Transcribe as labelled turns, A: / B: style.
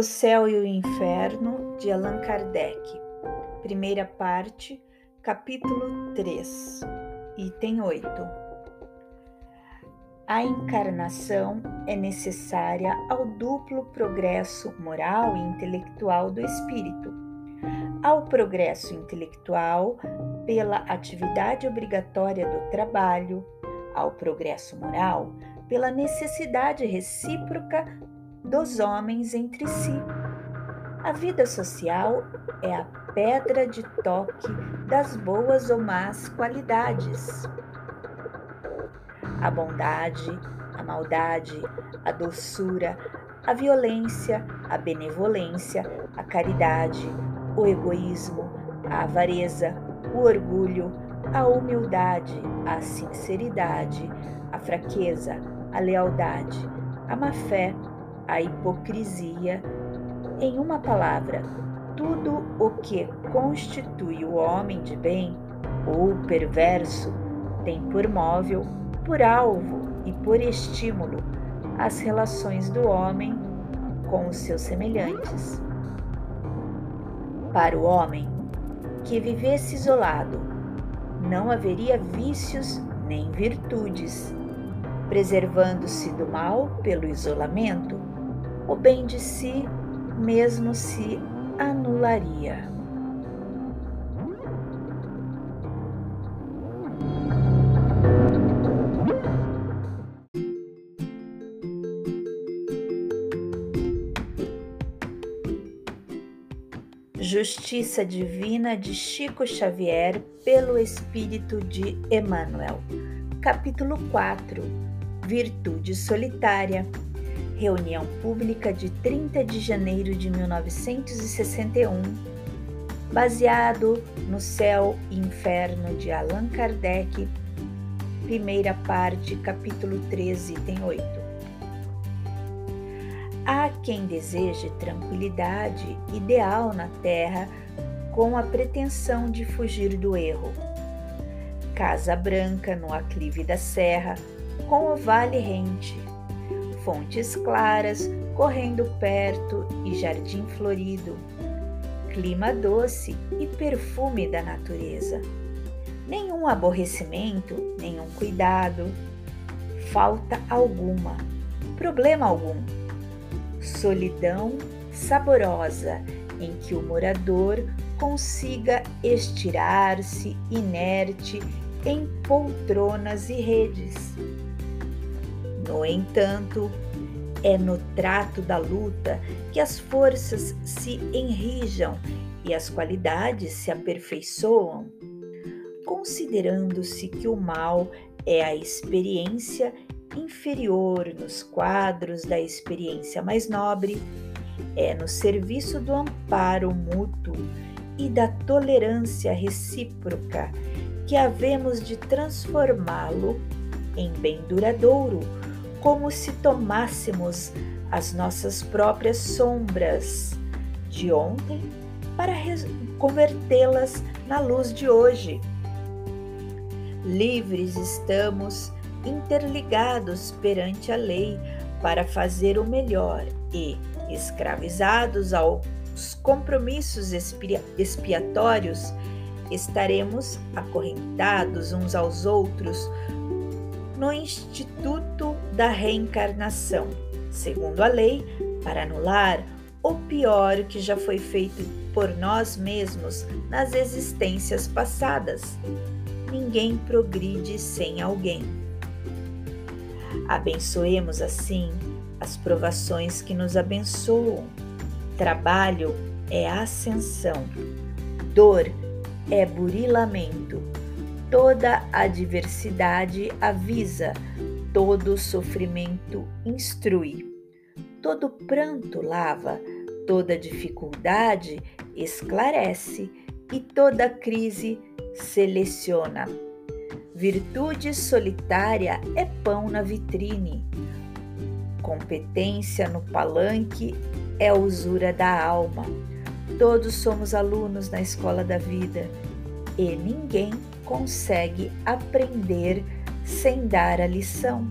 A: O Céu e o Inferno, de Allan Kardec. Primeira parte, capítulo 3, item 8. A encarnação é necessária ao duplo progresso moral e intelectual do espírito. Ao progresso intelectual, pela atividade obrigatória do trabalho, ao progresso moral, pela necessidade recíproca dos homens entre si. A vida social é a pedra de toque das boas ou más qualidades. A bondade, a maldade, a doçura, a violência, a benevolência, a caridade, o egoísmo, a avareza, o orgulho, a humildade, a sinceridade, a fraqueza, a lealdade, a má fé, a hipocrisia, em uma palavra, tudo o que constitui o homem de bem ou perverso tem por móvel, por alvo e por estímulo as relações do homem com os seus semelhantes. Para o homem que vivesse isolado, não haveria vícios nem virtudes, preservando-se do mal pelo isolamento o bem de si mesmo se anularia. Justiça Divina de Chico Xavier pelo Espírito de Emmanuel. Capítulo 4 Virtude Solitária reunião pública de 30 de janeiro de 1961, baseado no Céu e Inferno de Allan Kardec, primeira parte, capítulo 13, item 8. Há quem deseje tranquilidade ideal na Terra com a pretensão de fugir do erro. Casa Branca no aclive da serra, com o vale rente, fontes claras correndo perto e jardim florido, clima doce e perfume da natureza. Nenhum aborrecimento, nenhum cuidado, falta alguma, problema algum. Solidão saborosa em que o morador consiga estirar-se inerte em poltronas e redes no entanto, é no trato da luta que as forças se enrijam e as qualidades se aperfeiçoam, considerando-se que o mal é a experiência inferior nos quadros da experiência mais nobre, é no serviço do amparo mútuo e da tolerância recíproca que havemos de transformá-lo em bem duradouro como se tomássemos as nossas próprias sombras de ontem para convertê-las na luz de hoje. Livres estamos, interligados perante a lei para fazer o melhor e, escravizados aos compromissos expiatórios, estaremos acorrentados uns aos outros no Instituto da Reencarnação, segundo a lei, para anular o pior que já foi feito por nós mesmos nas existências passadas. Ninguém progride sem alguém. Abençoemos assim as provações que nos abençoam. Trabalho é ascensão, dor é burilamento Toda adversidade avisa, todo sofrimento instrui, todo pranto lava, toda dificuldade esclarece e toda crise seleciona. Virtude solitária é pão na vitrine. Competência no palanque é usura da alma. Todos somos alunos na escola da vida e ninguém consegue aprender sem dar a lição.